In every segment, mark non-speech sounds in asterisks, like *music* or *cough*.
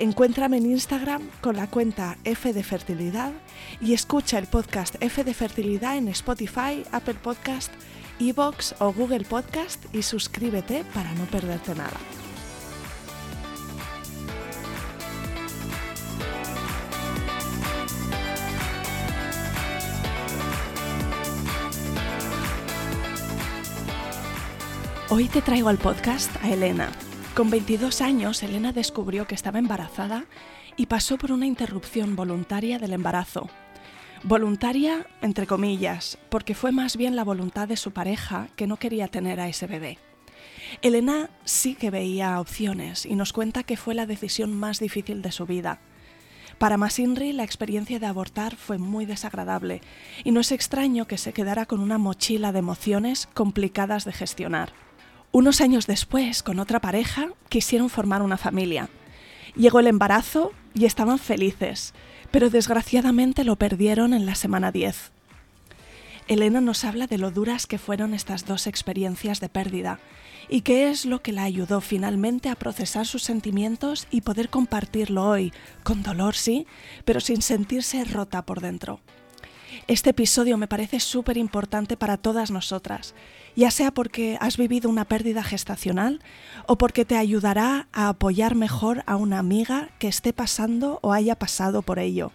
Encuéntrame en Instagram con la cuenta F de Fertilidad y escucha el podcast F de Fertilidad en Spotify, Apple Podcast, Evox o Google Podcast y suscríbete para no perderte nada. Hoy te traigo al podcast a Elena, con 22 años, Elena descubrió que estaba embarazada y pasó por una interrupción voluntaria del embarazo. Voluntaria, entre comillas, porque fue más bien la voluntad de su pareja que no quería tener a ese bebé. Elena sí que veía opciones y nos cuenta que fue la decisión más difícil de su vida. Para Masinri la experiencia de abortar fue muy desagradable y no es extraño que se quedara con una mochila de emociones complicadas de gestionar. Unos años después, con otra pareja, quisieron formar una familia. Llegó el embarazo y estaban felices, pero desgraciadamente lo perdieron en la semana 10. Elena nos habla de lo duras que fueron estas dos experiencias de pérdida y qué es lo que la ayudó finalmente a procesar sus sentimientos y poder compartirlo hoy, con dolor sí, pero sin sentirse rota por dentro. Este episodio me parece súper importante para todas nosotras, ya sea porque has vivido una pérdida gestacional o porque te ayudará a apoyar mejor a una amiga que esté pasando o haya pasado por ello.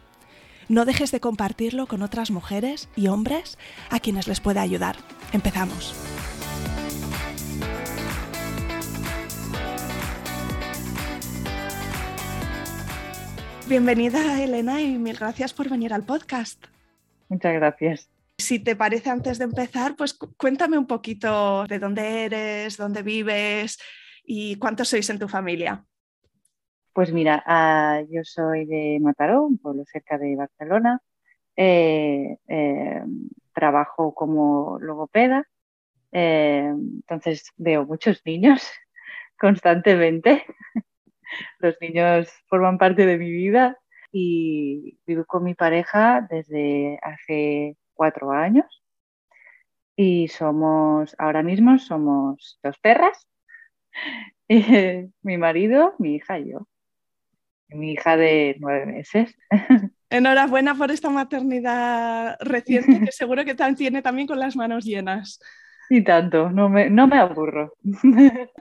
No dejes de compartirlo con otras mujeres y hombres a quienes les pueda ayudar. Empezamos. Bienvenida Elena y mil gracias por venir al podcast. Muchas gracias. Si te parece, antes de empezar, pues cuéntame un poquito de dónde eres, dónde vives y cuántos sois en tu familia. Pues mira, uh, yo soy de Mataró, un pueblo cerca de Barcelona. Eh, eh, trabajo como logopeda, eh, entonces veo muchos niños *laughs* constantemente. *laughs* Los niños forman parte de mi vida y vivo con mi pareja desde hace cuatro años y somos, ahora mismo somos dos perras, *laughs* mi marido, mi hija y yo, mi hija de nueve meses. *laughs* Enhorabuena por esta maternidad reciente que *laughs* seguro que tiene también con las manos llenas. Y tanto, no me, no me aburro. *laughs*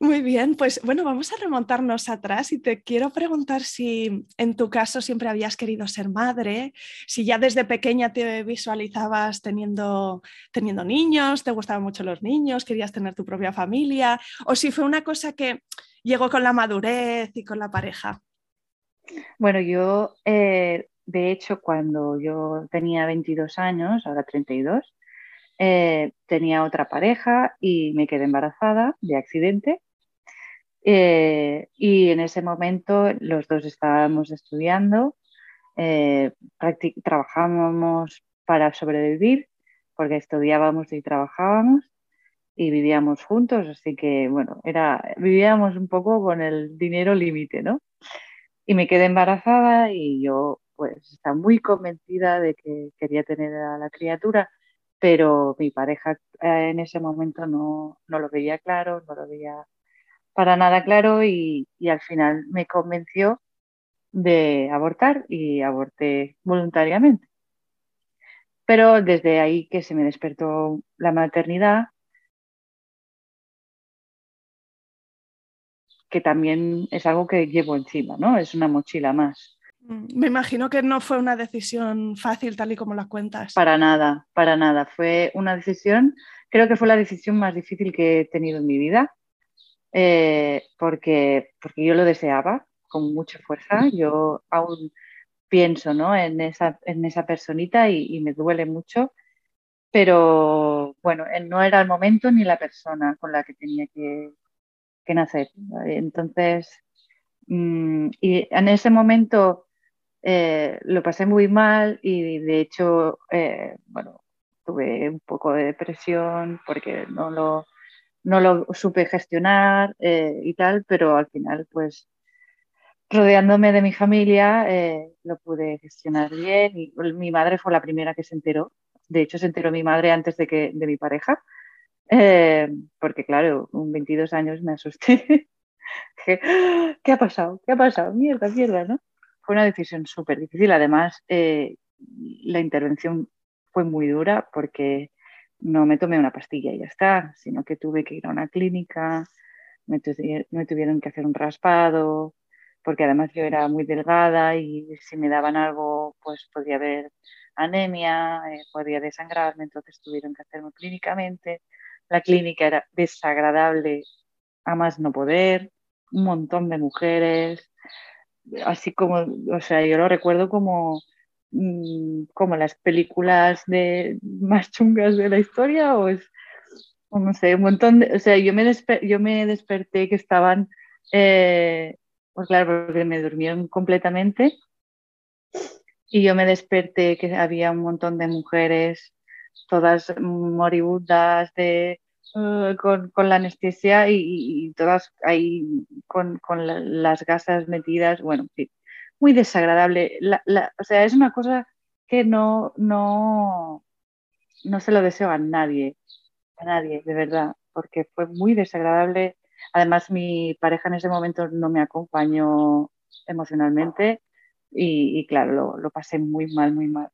Muy bien, pues bueno, vamos a remontarnos atrás y te quiero preguntar si en tu caso siempre habías querido ser madre, si ya desde pequeña te visualizabas teniendo, teniendo niños, te gustaban mucho los niños, querías tener tu propia familia, o si fue una cosa que llegó con la madurez y con la pareja. Bueno, yo, eh, de hecho, cuando yo tenía 22 años, ahora 32, eh, tenía otra pareja y me quedé embarazada de accidente. Eh, y en ese momento los dos estábamos estudiando, eh, trabajábamos para sobrevivir, porque estudiábamos y trabajábamos y vivíamos juntos, así que bueno, era, vivíamos un poco con el dinero límite, ¿no? Y me quedé embarazada y yo pues estaba muy convencida de que quería tener a la criatura pero mi pareja eh, en ese momento no, lo veía claro, no lo veía para nada claro y, al final me convenció de abortar y aborté voluntariamente. Pero desde ahí que se me despertó la maternidad, que también es algo que llevo encima, ¿no? Es una mochila más. Mm, me imagino que no fue una decisión fácil tal y como la cuentas. Para nada, para nada. Fue una decisión, creo que fue la decisión más difícil que he tenido en mi vida, eh, porque, porque yo lo deseaba con mucha fuerza. Yo aún pienso ¿no? en, esa, en esa personita y, me duele mucho, pero bueno, no era el momento ni la persona con la que tenía que, que nacer. Entonces, mm, y en ese momento eh, lo pasé muy mal y de hecho, eh, bueno, tuve un poco de depresión porque no lo, no lo supe gestionar eh, y tal, pero al final, pues, rodeándome de mi familia, lo pude gestionar bien y mi madre fue la primera que se enteró. De hecho, se enteró mi madre antes de, que, de mi pareja, porque claro, con 22 años me asusté. *laughs* ¿Qué ha pasado? ¿Qué ha pasado? Mierda, mierda, ¿no? Fue una decisión súper difícil. Además, eh, la intervención fue muy dura porque no me tomé una pastilla y ya está, sino que tuve que ir a una clínica, me, tuvieron que hacer un raspado, porque además yo era muy delgada y si me daban algo, pues podía haber anemia, eh, podía desangrarme, entonces tuvieron que hacerlo clínicamente. La clínica era desagradable a más no poder, un montón de mujeres, así como, o sea, yo lo recuerdo como, mm, como las películas de, más chungas de la historia, o es, no sé, un montón de, o sea, yo me, yo me desperté que estaban, eh, pues claro, porque me durmieron completamente, y yo me desperté que había un montón de mujeres, todas moribundas de eh, con, la anestesia y, todas ahí con, las gasas metidas, bueno, sí, muy desagradable. o sea, es una cosa que no, no, no se lo deseo a nadie, a nadie, de verdad, porque fue muy desagradable. Además, mi pareja en ese momento no me acompañó emocionalmente y, claro, lo, lo pasé muy mal, muy mal.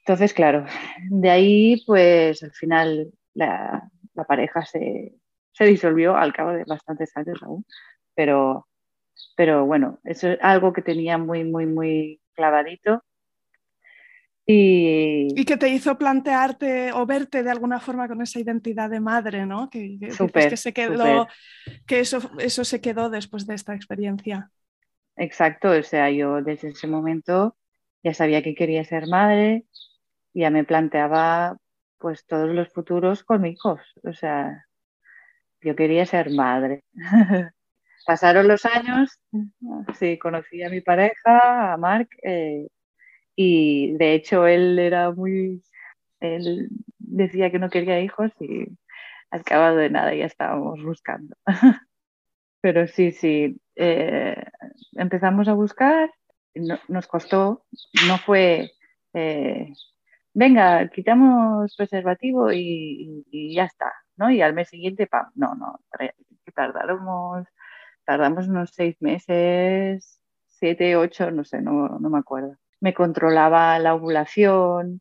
Entonces, claro, de ahí, pues al final la, pareja se, disolvió al cabo de bastantes años aún, pero, pero bueno, eso es algo que tenía muy, muy, muy clavadito. Y, y, que te hizo plantearte o verte de alguna forma con esa identidad de madre, ¿no? Que, que, se quedó, que eso, eso se quedó después de esta experiencia. Exacto, o sea, yo desde ese momento ya sabía que quería ser madre, ya me planteaba pues todos los futuros con hijos. O sea, yo quería ser madre. *laughs* Pasaron los años, sí, conocí a mi pareja, a Mark, eh, y de hecho él era muy, él decía que no quería hijos y al cabo de nada ya estábamos buscando. *laughs* Pero sí, sí, eh, empezamos a buscar, nos costó, no fue eh, venga, quitamos preservativo y, ya está, ¿no? Y al mes siguiente, pam, no, no, tardamos, tardamos unos seis meses, siete, ocho, no sé, no, me acuerdo. Me controlaba la ovulación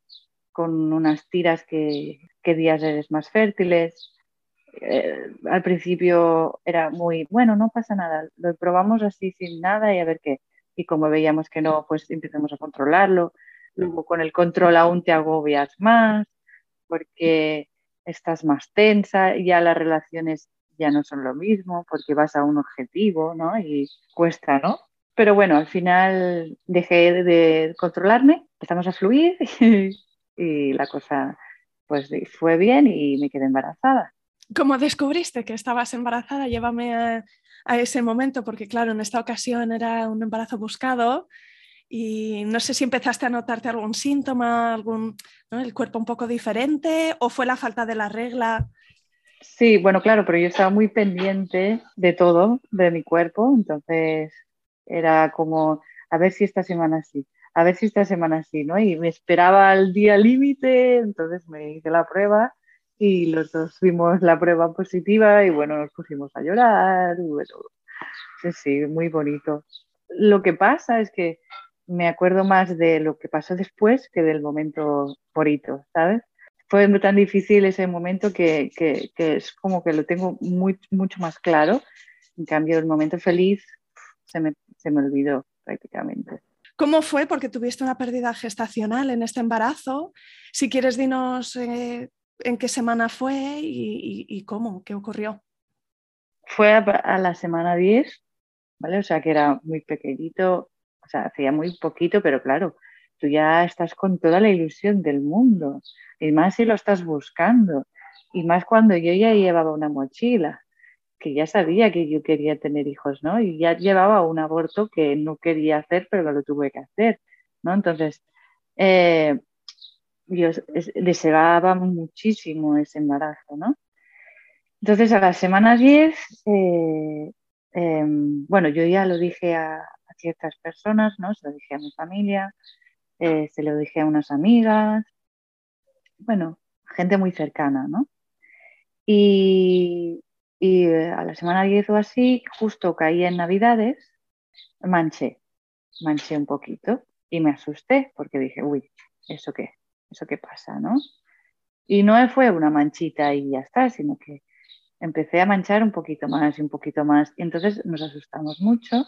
con unas tiras que, días eres más fértiles. Eh, al principio era muy, bueno, no pasa nada, lo probamos así sin nada y a ver qué. Y como veíamos que no, pues empezamos a controlarlo Luego con el control aún te agobias más porque estás más tensa, ya las relaciones ya no son lo mismo porque vas a un objetivo, ¿no? Y cuesta, ¿no? Pero bueno, al final dejé de controlarme, empezamos a fluir *laughs* y, la cosa pues fue bien y me quedé embarazada. ¿Cómo descubriste que estabas embarazada? Llévame a, a, ese momento, porque claro, en esta ocasión era un embarazo buscado y no sé si empezaste a notarte algún síntoma, algún, el cuerpo un poco diferente o fue la falta de la regla. Sí, bueno, claro, pero yo estaba muy pendiente de todo, de mi cuerpo, entonces era como, a ver si esta semana sí, a ver si esta semana sí, ¿no? Y me esperaba el día límite, entonces me hice la prueba y los dos vimos la prueba positiva y bueno, nos pusimos a llorar y bueno, sí, sí, muy bonito. Lo que pasa es que me acuerdo más de lo que pasó después que del momento bonito, ¿sabes? Fue tan difícil ese momento que, que, es como que lo tengo muy, mucho más claro. En cambio, el momento feliz se me, se me olvidó. prácticamente. ¿Cómo fue? Porque tuviste una pérdida gestacional en este embarazo. Si quieres, dinos eh, en qué semana fue y, cómo, qué ocurrió. Fue a, la semana 10, ¿vale? O sea que era muy pequeñito, sea, hacía muy poquito, pero claro, tú ya estás con toda la ilusión del mundo, y más si lo estás buscando, y más cuando yo ya llevaba una mochila, que ya sabía que yo quería tener hijos, ¿no? Y ya llevaba un aborto que no quería hacer, pero lo tuve que hacer, ¿no? Entonces, eh, yo deseaba muchísimo ese embarazo, ¿no? Entonces, a la semana 10, eh, em, bueno, yo ya lo dije a, ciertas personas, ¿no? Se lo dije a mi familia, eh, se lo dije a unas amigas, bueno, gente muy cercana, ¿no? Y, y eh, a la semana 10 o así, justo caí en Navidades, manché, manché un poquito y me asusté porque dije, uy, ¿eso qué? ¿Eso qué pasa, no? Y no fue una manchita y ya está, sino que empecé a manchar un poquito más y un poquito más. Y entonces nos asustamos mucho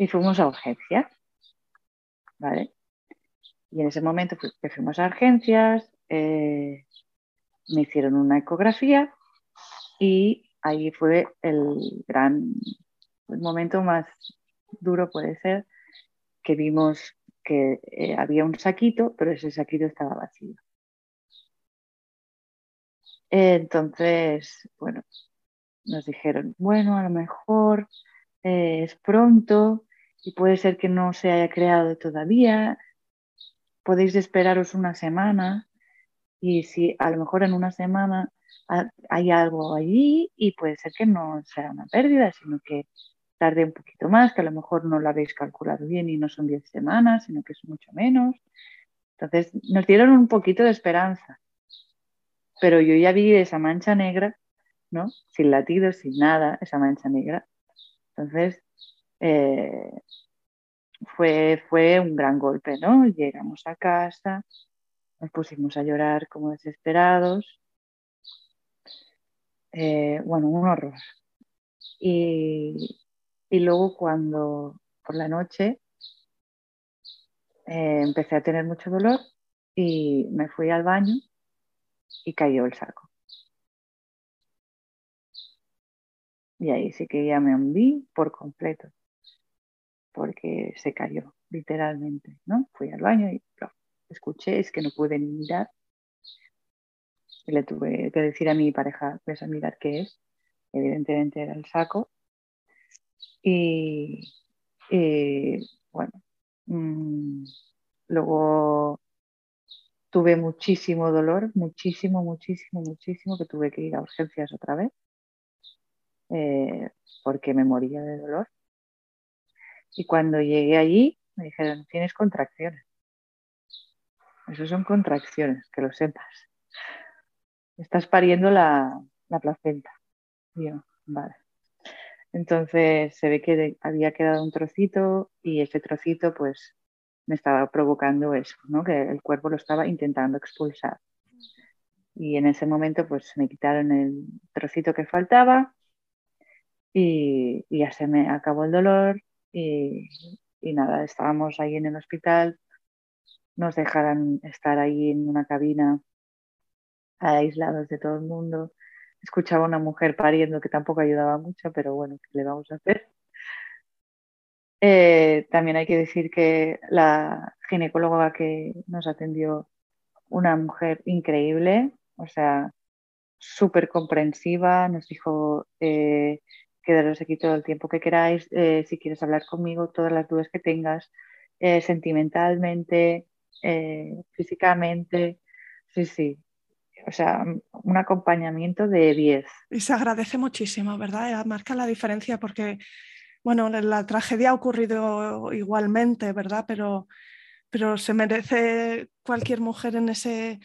y fuimos a urgencias. ¿Vale? Y en ese momento que fuimos a urgencias, eh, me hicieron una ecografía y ahí fue el gran el momento más duro, puede ser, que vimos que eh, había un saquito, pero ese saquito estaba vacío. entonces, bueno, nos dijeron, bueno, a lo mejor eh, es pronto y puede ser que no se haya creado todavía, podéis esperaros una semana y si a lo mejor en una semana hay algo allí y puede ser que no sea una pérdida, sino que tarde un poquito más, que a lo mejor no lo habéis calculado bien y no son 10 semanas, sino que es mucho menos. Entonces nos dieron un poquito de esperanza, pero yo ya vi esa mancha negra, ¿no? Sin latidos, sin nada, esa mancha negra. Entonces eh, fue, fue un gran golpe, ¿no? Llegamos a casa, nos pusimos a llorar como desesperados eh, bueno, un horror. Y, luego cuando por la noche eh, empecé a tener mucho dolor y me fui al baño y cayó el saco. Y ahí sí que ya me hundí por completo, porque se cayó, literalmente, ¿no? Fui al baño y escuché, es que no pude ni mirar le tuve que decir a mi pareja, pues a mirar qué es. Evidentemente era el saco. Y, bueno, mm, luego tuve muchísimo dolor, muchísimo, muchísimo, muchísimo, que tuve que ir a urgencias otra vez, eh, porque me moría de dolor. Y cuando llegué allí, me dijeron, tienes contracciones. Eso son contracciones, que lo sepas estás pariendo la, placenta. vale. Entonces se ve que había quedado un trocito y ese trocito pues me estaba provocando eso, ¿no? que el cuerpo lo estaba intentando expulsar. Y en ese momento pues me quitaron el trocito que faltaba y, ya se me acabó el dolor y, nada, estábamos ahí en el hospital, nos dejaron estar ahí en una cabina aislados de todo el mundo. Escuchaba una mujer pariendo que tampoco ayudaba mucho, pero bueno, ¿qué le vamos a hacer? Eh, también hay que decir que la ginecóloga que nos atendió, una mujer increíble, o sea, súper comprensiva, nos dijo, eh, quedaros aquí todo el tiempo que queráis, eh, si quieres hablar conmigo, todas las dudas que tengas, eh, sentimentalmente, físicamente, sí, sí, o sea, un acompañamiento de 10. Y se agradece muchísimo, ¿verdad? Marca la diferencia porque, bueno, la tragedia ha ocurrido igualmente, ¿verdad? Pero, pero se merece cualquier mujer en, ese,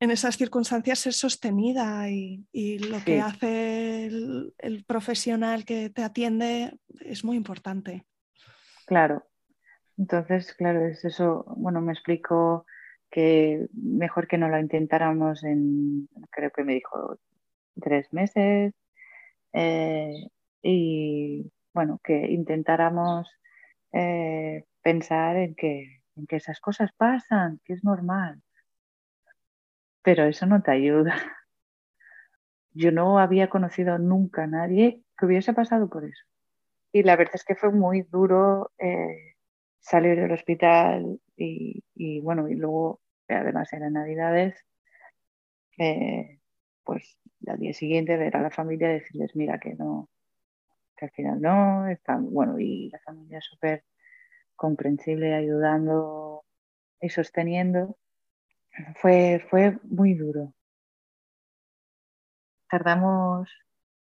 en esas circunstancias ser sostenida y, lo que hace el, el, profesional que te atiende es muy importante. Claro. Entonces, claro, es eso, bueno, me explico que mejor que no lo intentáramos en, creo que me dijo, tres meses. Eh, y bueno, que intentáramos eh, pensar en que, en que esas cosas pasan, que es normal. Pero eso no te ayuda. Yo no había conocido nunca a nadie que hubiese pasado por eso. Y la verdad es que fue muy duro eh, salir del hospital y, bueno, y luego, además eran navidades, eh, pues al día siguiente ver a la familia y decirles, mira, que no, que al final no, bueno, y la familia súper comprensible, ayudando y sosteniendo. Fue, fue muy duro. Tardamos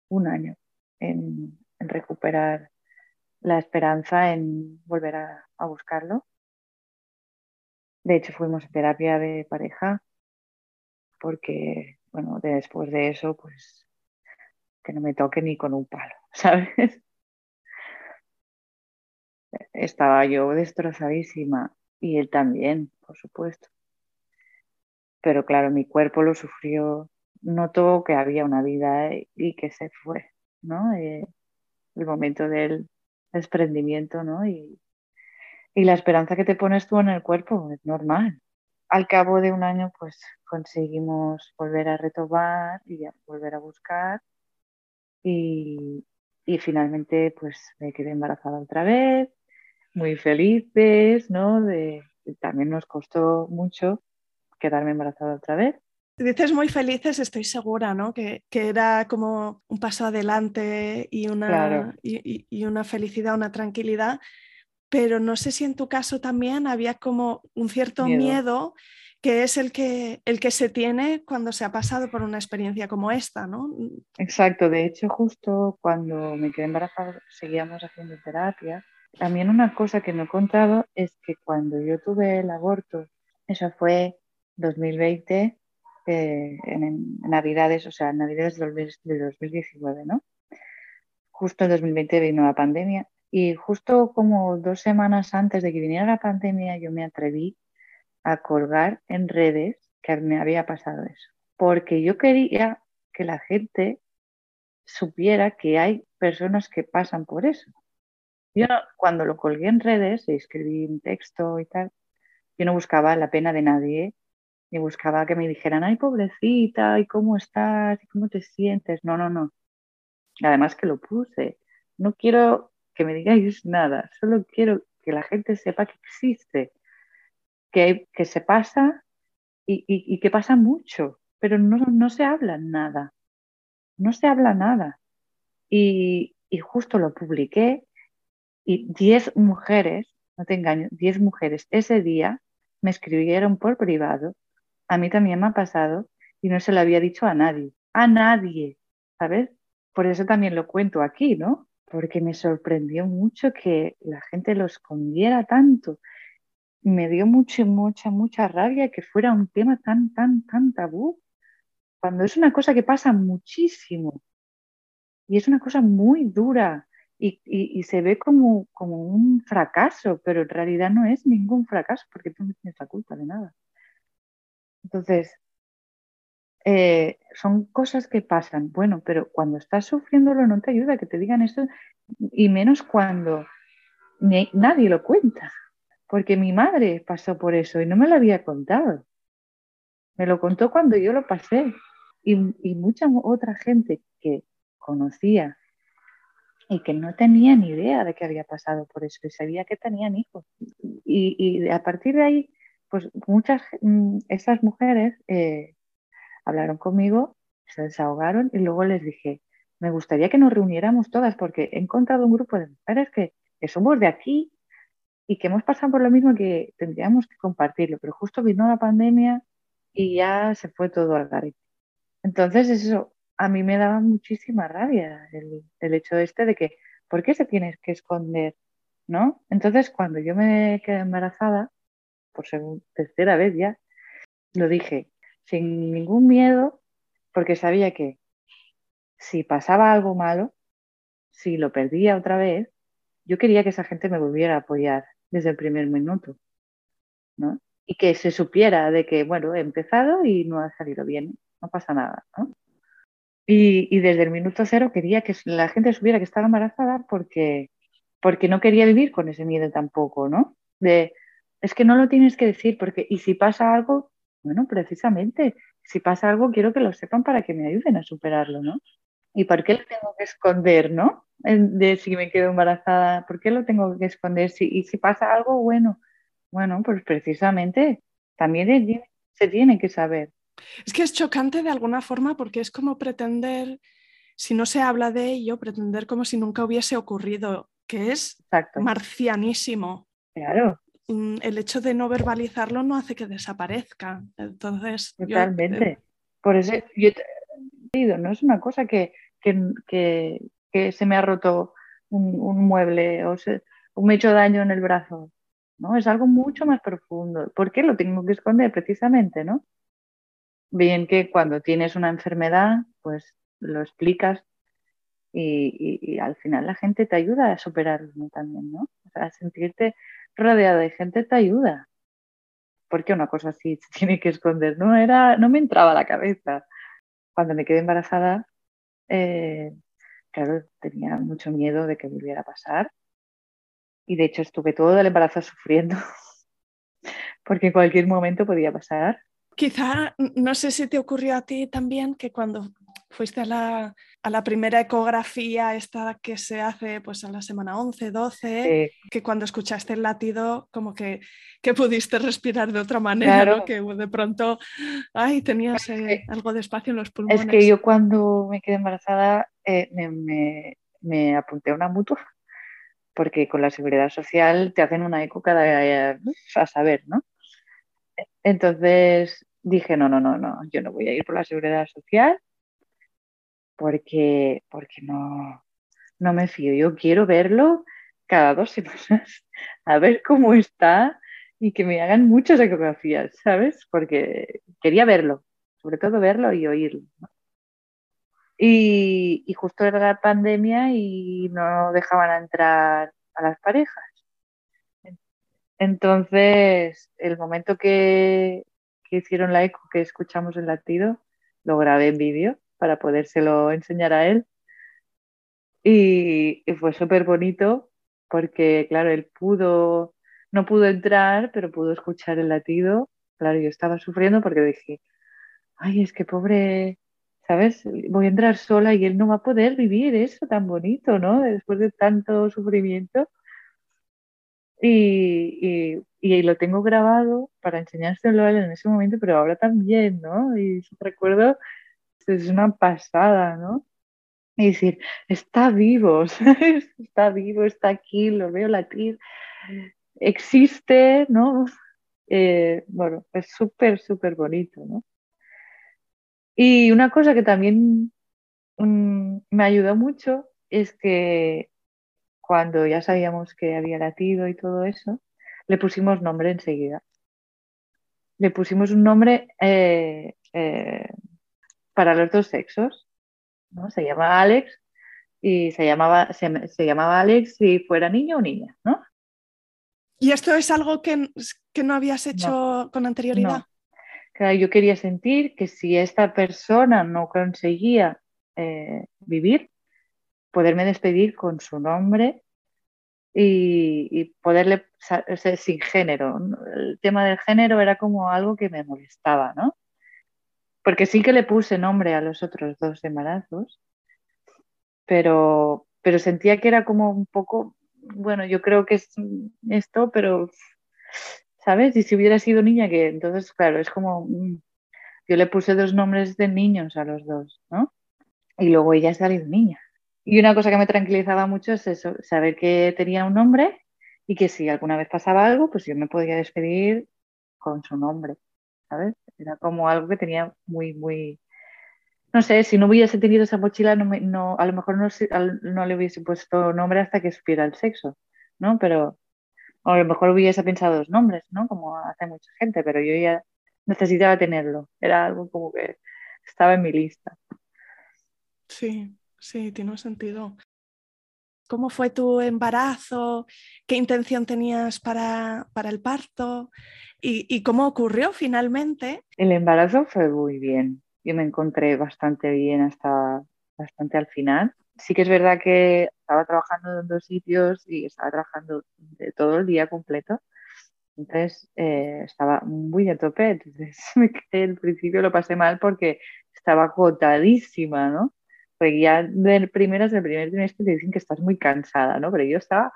un año en, recuperar la esperanza en volver a, a, buscarlo. De hecho, fuimos a terapia de pareja porque, bueno, después de eso, pues que no me toque ni con un palo, *laughs* ¿sabes? Estaba yo destrozadísima y él también, por supuesto. Pero claro, mi cuerpo lo sufrió, notó que había una vida y que se fue, ¿no? Eh, el momento del desprendimiento, ¿no? Y, y la esperanza que te pones tú en el cuerpo es normal. Al cabo de un año, pues conseguimos volver a retomar y a volver a buscar y, y finalmente pues me quedé embarazada otra vez, muy felices, ¿no? De, también nos costó mucho quedarme embarazada otra vez. Dices muy felices, estoy segura, ¿no? Que, que era como un paso adelante y una, y, y, una felicidad, una tranquilidad, pero no sé si en tu caso también había como un cierto miedo, miedo que es el que, el que se tiene cuando se ha pasado por una experiencia como esta, ¿no? Exacto, de hecho justo cuando me quedé embarazada seguíamos haciendo terapia. También una cosa que no he contado es que cuando yo tuve el aborto, eso fue 2020, eh, en, Navidades, o sea, Navidades de 2019, ¿no? Justo en 2020 vino la pandemia y justo como dos semanas antes de que viniera la pandemia yo me atreví a colgar en redes que me había pasado eso, porque yo quería que la gente supiera que hay personas que pasan por eso. Yo cuando lo colgué en redes escribí un texto y tal, yo no buscaba la pena de nadie, ni buscaba que me dijeran, ay, pobrecita, ¿y cómo estás? ¿Y cómo te sientes? No, no, no. Además que lo puse. No quiero que me digáis nada, solo quiero que la gente sepa que existe que, se pasa y, que pasa mucho, pero no, se habla nada, no se habla nada. Y, justo lo publiqué y 10 mujeres, no te engaño, 10 mujeres ese día me escribieron por privado, a mí también me ha pasado y no se lo había dicho a nadie, a nadie, ¿sabes? Por eso también lo cuento aquí, ¿no? Porque me sorprendió mucho que la gente lo escondiera tanto me dio mucha, mucha, mucha rabia que fuera un tema tan, tan, tan tabú, cuando es una cosa que pasa muchísimo y es una cosa muy dura y, se ve como, como, un fracaso, pero en realidad no es ningún fracaso porque tú no tienes la culpa de nada. Entonces, eh, son cosas que pasan, bueno, pero cuando estás sufriéndolo no te ayuda que te digan esto y menos cuando nadie lo cuenta porque mi madre pasó por eso y no me lo había contado. Me lo contó cuando yo lo pasé y, mucha otra gente que conocía y que no tenía ni idea de que había pasado por eso y sabía que tenían hijos. Y, a partir de ahí, pues muchas, mm, esas mujeres eh, hablaron conmigo, se desahogaron y luego les dije, me gustaría que nos reuniéramos todas porque he encontrado un grupo de mujeres que, que somos de aquí y que hemos pasado por lo mismo que tendríamos que compartirlo, pero justo vino la pandemia y ya se fue todo al garete. Entonces eso a mí me daba muchísima rabia el, el hecho este de que, ¿por qué se tienes que esconder? ¿No? Entonces cuando yo me quedé embarazada, por segunda, tercera vez ya, lo dije sin ningún miedo, porque sabía que si pasaba algo malo, si lo perdía otra vez, yo quería que esa gente me volviera a apoyar desde el primer minuto, ¿no? Y que se supiera de que, bueno, he empezado y no ha salido bien, no pasa nada, ¿no? Y, desde el minuto cero quería que la gente supiera que estaba embarazada porque, porque no quería vivir con ese miedo tampoco, ¿no? De, es que no lo tienes que decir, porque, y si pasa algo, bueno, precisamente, si pasa algo, quiero que lo sepan para que me ayuden a superarlo, ¿no? ¿Y por qué lo tengo que esconder, no? De si me quedo embarazada, ¿por qué lo tengo que esconder? Si, y si pasa algo, bueno, bueno, pues precisamente también se tiene que saber. Es que es chocante de alguna forma porque es como pretender, si no se habla de ello, pretender como si nunca hubiese ocurrido, que es marcianísimo. Claro. Mm, el hecho de no verbalizarlo no hace que desaparezca. Entonces. Totalmente. Eh, Por eso yo te no es una cosa que, que, se me ha roto un, mueble o, se, me he hecho daño en el brazo. ¿no? Es algo mucho más profundo. ¿Por qué lo tengo que esconder precisamente, no? Bien que cuando tienes una enfermedad, pues lo explicas y, al final la gente te ayuda a superarlo también, ¿no? O sea, sentirte rodeada de gente te ayuda. Porque una cosa así se *laughs* tiene que esconder, no era, no me entraba a la cabeza. Cuando me quedé embarazada, eh, claro, tenía mucho miedo de que volviera a pasar. Y de hecho estuve todo el embarazo sufriendo, *laughs* porque en cualquier momento podía pasar. Quizá, no sé si te ocurrió a ti también que cuando fuiste a la, a la, primera ecografía, esta que se hace pues a la semana 11, 12, que cuando escuchaste el latido, como que, que pudiste respirar de otra manera, que de pronto, ay, tenías eh, algo de espacio en los pulmones. Es que yo cuando me quedé embarazada eh, me, me, me, apunté a una mutua, porque con la seguridad social te hacen una eco cada eh, a saber, ¿no? Entonces dije, no, no, no, no, yo no voy a ir por la seguridad social porque, porque no, no me fío. Yo quiero verlo cada dos *laughs* semanas, a ver cómo está y que me hagan muchas ecografías, ¿sabes? Porque quería verlo, sobre todo verlo y oírlo. Y, y, justo era la pandemia y no dejaban entrar a las parejas. Entonces, el momento que, que hicieron la eco, que escuchamos el latido, lo grabé en vídeo para podérselo enseñar a él. Y, fue súper bonito porque, claro, él pudo, no pudo entrar, pero pudo escuchar el latido. Claro, yo estaba sufriendo porque dije, ay, es que pobre, ¿sabes? Voy a entrar sola y él no va a poder vivir eso tan bonito, ¿no? Después de tanto sufrimiento. Y, y, lo tengo grabado para enseñárselo a él en ese momento, pero ahora también, ¿no? Y recuerdo, es una pasada, ¿no? Y decir, está vivo, *laughs* está vivo, está aquí, lo veo latir, existe, ¿no? Eh, bueno, es súper, súper bonito, ¿no? Y una cosa que también mm, me ayudó mucho es que cuando ya sabíamos que había latido y todo eso, le pusimos nombre enseguida. Le pusimos un nombre eh, eh, para los dos sexos. ¿no? Se llama Alex y se llamaba, se, llamaba Alex si fuera niño o niña, ¿no? ¿Y esto es algo que, que no habías hecho con anterioridad? Claro, yo quería sentir que si esta persona no conseguía eh, vivir, poderme despedir con su nombre y, poderle, sin género. El tema del género era como algo que me molestaba, ¿no? Porque sí que le puse nombre a los otros dos embarazos, pero, pero sentía que era como un poco, bueno, yo creo que es esto, pero, ¿sabes? Y si hubiera sido niña, que entonces, claro, es como, yo le puse dos nombres de niños a los dos, ¿no? Y luego ella ha salido niña. Y una cosa que me tranquilizaba mucho es eso, saber que tenía un nombre y que si alguna vez pasaba algo, pues yo me podía despedir con su nombre, ¿sabes? Era como algo que tenía muy, muy... No sé, si no hubiese tenido esa mochila, no, no a lo mejor no, no, le hubiese puesto nombre hasta que supiera el sexo, ¿no? Pero a lo mejor hubiese pensado dos nombres, ¿no? Como hace mucha gente, pero yo ya necesitaba tenerlo. Era algo como que estaba en mi lista. Sí, Sí, tiene sentido. ¿Cómo fue tu embarazo? ¿Qué intención tenías para, el parto? ¿Y, cómo ocurrió finalmente? El embarazo fue muy bien. Yo me encontré bastante bien hasta bastante al final. Sí que es verdad que estaba trabajando en dos sitios y estaba trabajando de todo el día completo. Entonces eh, estaba muy a tope, entonces *laughs* el principio lo pasé mal porque estaba agotadísima, ¿no? Porque ya de primeras, del primer trimestre te dicen que estás muy cansada, ¿no? Pero yo estaba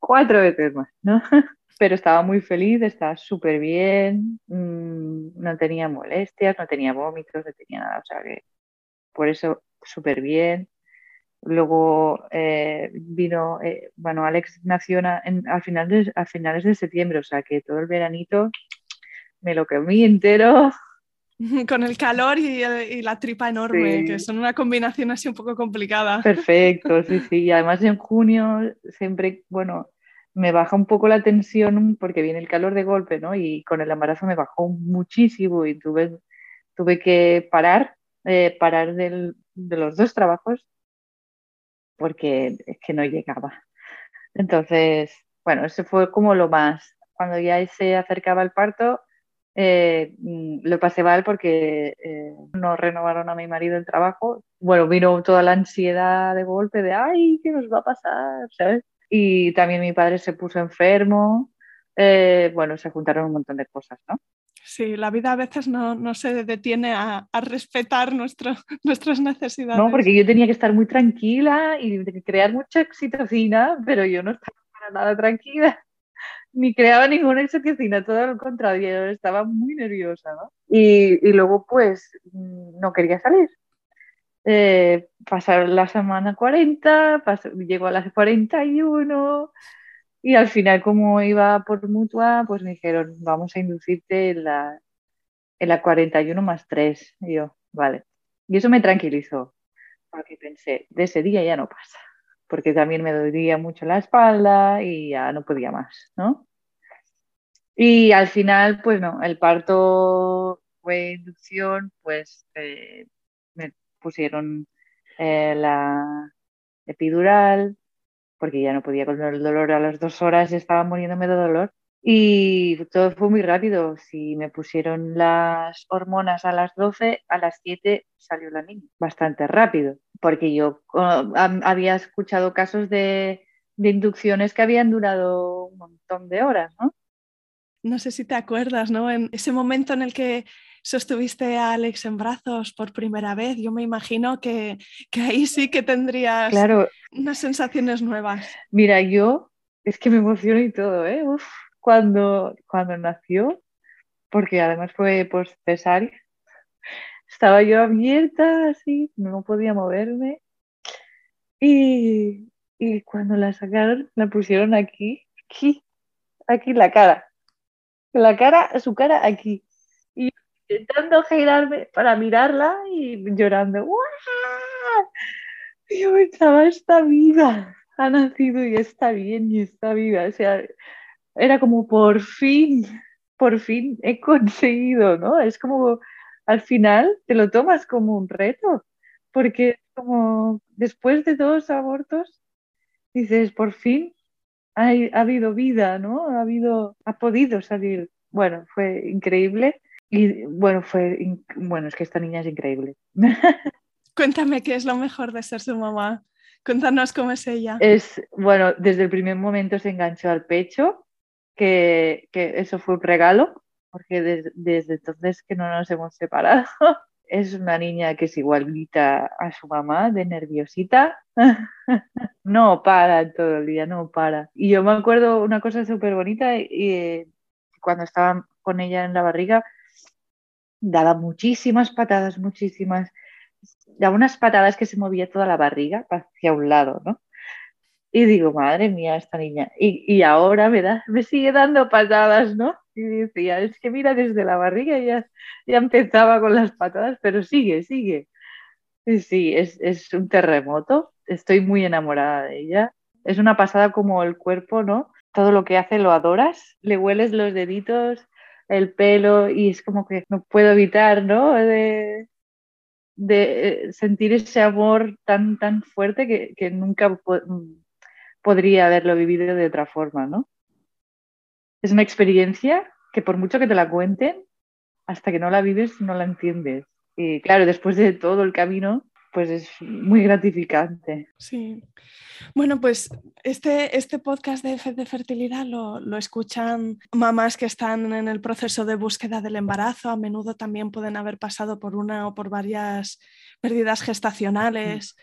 cuatro veces más, ¿no? *laughs* Pero estaba muy feliz, estaba súper bien, mm, no tenía molestias, no tenía vómitos, no tenía nada, o sea que por eso súper bien. Luego eh, vino, eh, bueno, Alex nació en, a, finales, a finales de septiembre, o sea que todo el veranito me lo comí entero. *laughs* Con el calor y, la tripa enorme, que son una combinación así un poco complicada. Perfecto, sí, sí. Y además en junio siempre, bueno, me baja un poco la tensión porque viene el calor de golpe, ¿no? Y con el embarazo me bajó muchísimo y tuve, tuve que parar, eh, parar de los dos trabajos porque es que no llegaba. Entonces, bueno, ese fue como lo más. Cuando ya se acercaba el parto, eh, mm, lo pasé mal porque eh, no renovaron a mi marido el trabajo. Bueno, vino toda la ansiedad de golpe de, ay, ¿qué nos va a pasar? ¿sabes? Y también mi padre se puso enfermo. Eh, bueno, se juntaron un montón de cosas, ¿no? Sí, la vida a veces no, no se detiene a, a respetar nuestro, *laughs* nuestras necesidades. No, porque yo tenía que estar muy tranquila y crear mucha oxitocina, pero yo no estaba para nada tranquila, ni creaba ninguna oxitocina, todo lo contrario, estaba muy nerviosa. Y, y luego, pues, mm, no quería salir. Eh, pasaron la semana 40, llegó a las 41, y al final, como iba por mutua, pues me dijeron, vamos a inducirte en la, en la 41 más 3. Y yo, vale. Y eso me tranquilizó, porque pensé, de ese día ya no pasa, porque también me dolía mucho la espalda y ya no podía más, ¿no? Y al final, pues no, el parto fue inducción, pues eh, me pusieron eh, la epidural, porque ya no podía con el dolor a las dos horas, estaba muriéndome de dolor. Y todo fue muy rápido. Si me pusieron las hormonas a las 12, a las 7 salió la niña. Bastante rápido, porque yo había escuchado casos de, de inducciones que habían durado un montón de horas, ¿no? No sé si te acuerdas, ¿no? En ese momento en el que sostuviste a Alex en brazos por primera vez, yo me imagino que, que ahí sí que tendrías claro. unas sensaciones nuevas. Mira, yo es que me emociono y todo, ¿eh? Uf, cuando, cuando nació, porque además fue por cesárea, estaba yo abierta así, no podía moverme. Y, y cuando la sacaron, la pusieron aquí, aquí, aquí la cara. La cara, su cara aquí intentando girarme para mirarla y llorando. Y yo pensaba, esta vida ha nacido y está bien y está viva. O sea, era como por fin, por fin he conseguido, ¿no? Es como al final te lo tomas como un reto, porque como después de dos abortos dices, por fin ha, ha habido vida, ¿no? Ha habido, ha podido salir. Bueno, fue increíble y bueno, fue, bueno, es que esta niña es increíble. *laughs* Cuéntame qué es lo mejor de ser su mamá. Cuéntanos cómo es ella. Es, bueno, desde el primer momento se enganchó al pecho, que, eso fue un regalo, porque desde entonces que no nos hemos separado. *laughs* Es una niña que es igualita a su mamá, de nerviosita. *laughs* No para todo el día, no para. Y yo me acuerdo una cosa súper bonita, y, cuando estaba con ella en la barriga, daba muchísimas patadas, muchísimas, daba unas patadas que se movía toda la barriga hacia un lado, ¿no? Y digo, madre mía, esta niña. Y, y ahora me, da, me sigue dando patadas, ¿no? Y decía, es que mira, desde la barriga ya, ya empezaba con las patadas, pero sigue, sigue. Sí, sí, es, es un terremoto. Estoy muy enamorada de ella. Es una pasada como el cuerpo, ¿no? Todo lo que hace lo adoras, le hueles los deditos, el pelo y es como que no puedo evitar, ¿no? De, de sentir ese amor tan, tan fuerte que, que nunca podría haberlo vivido de otra forma, ¿no? Es una experiencia que por mucho que te la cuenten, hasta que no la vives no la entiendes. Y claro, después de todo el camino, pues es muy gratificante. Sí. Bueno, pues este, este podcast de, de fertilidad lo, lo, escuchan mamás que están en el proceso de búsqueda del embarazo. A menudo también pueden haber pasado por una o por varias pérdidas gestacionales.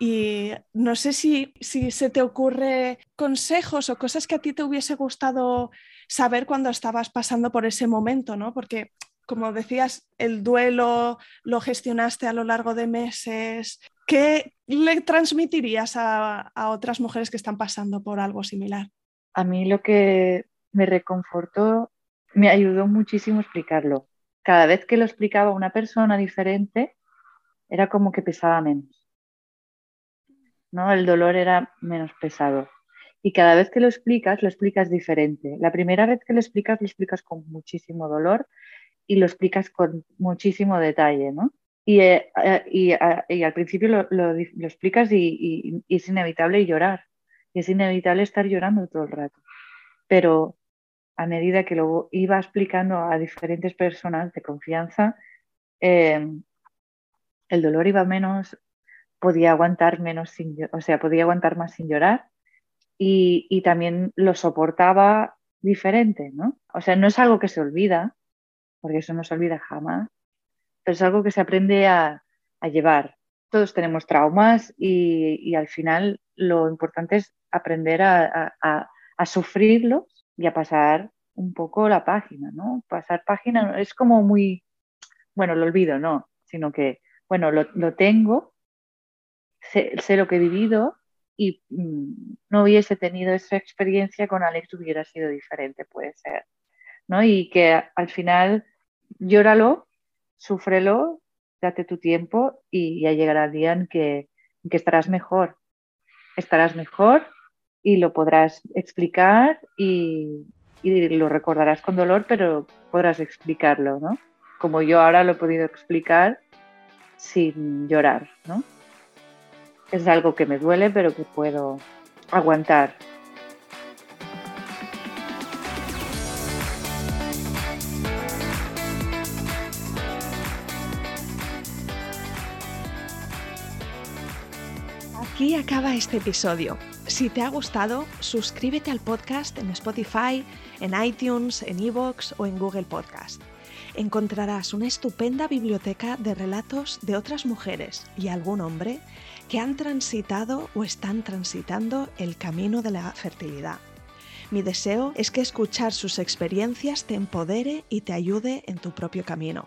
Y no sé si, si se te ocurre consejos o cosas que a ti te hubiese gustado saber cuando estabas pasando por ese momento, ¿no? Porque como decías, el duelo lo gestionaste a lo largo de meses. ¿Qué le transmitirías a, otras mujeres que están pasando por algo similar? A mí lo que me reconfortó, me ayudó muchísimo explicarlo. Cada vez que lo explicaba a una persona diferente, era como que pesaba menos. ¿no? El dolor era menos pesado. Y cada vez que lo explicas, lo explicas diferente. La primera vez que lo explicas, lo explicas con muchísimo dolor y lo explicas con muchísimo detalle, ¿no? Y, eh, eh, y, al principio lo, lo, explicas y, es inevitable llorar, y es inevitable estar llorando todo el rato. Pero a medida que lo iba explicando a diferentes personas de confianza, el dolor iba menos, podía aguantar menos sin, o sea, podía aguantar más sin llorar y, y también lo soportaba diferente, ¿no? O sea, no es algo que se olvida, porque eso no se olvida jamás, pero es algo que se aprende a, llevar. Todos tenemos traumas y, al final lo importante es aprender a, sufrirlos y a pasar un poco la página, ¿no? Pasar página es como muy, bueno, lo olvido, no, sino que, bueno, lo, tengo, sé, lo que he vivido y mm, no hubiese tenido esa experiencia con Alex hubiera sido diferente, puede ser, ¿no? Y que al final llóralo, súfrelo, date tu tiempo y ya llegará el día en que, estarás mejor. Estarás mejor y lo podrás explicar y, lo recordarás con dolor, pero podrás explicarlo, ¿no? Como yo ahora lo he podido explicar sin llorar, ¿no? Es algo que me duele, pero que puedo aguantar. Aquí acaba este episodio. Si te ha gustado, suscríbete al podcast en Spotify, en iTunes, en Evox o en Google Podcast. Encontrarás una estupenda biblioteca de relatos de otras mujeres y algún hombre que han transitado o están transitando el camino de la fertilidad. Mi deseo es que escuchar sus experiencias te empodere y te ayude en tu propio camino.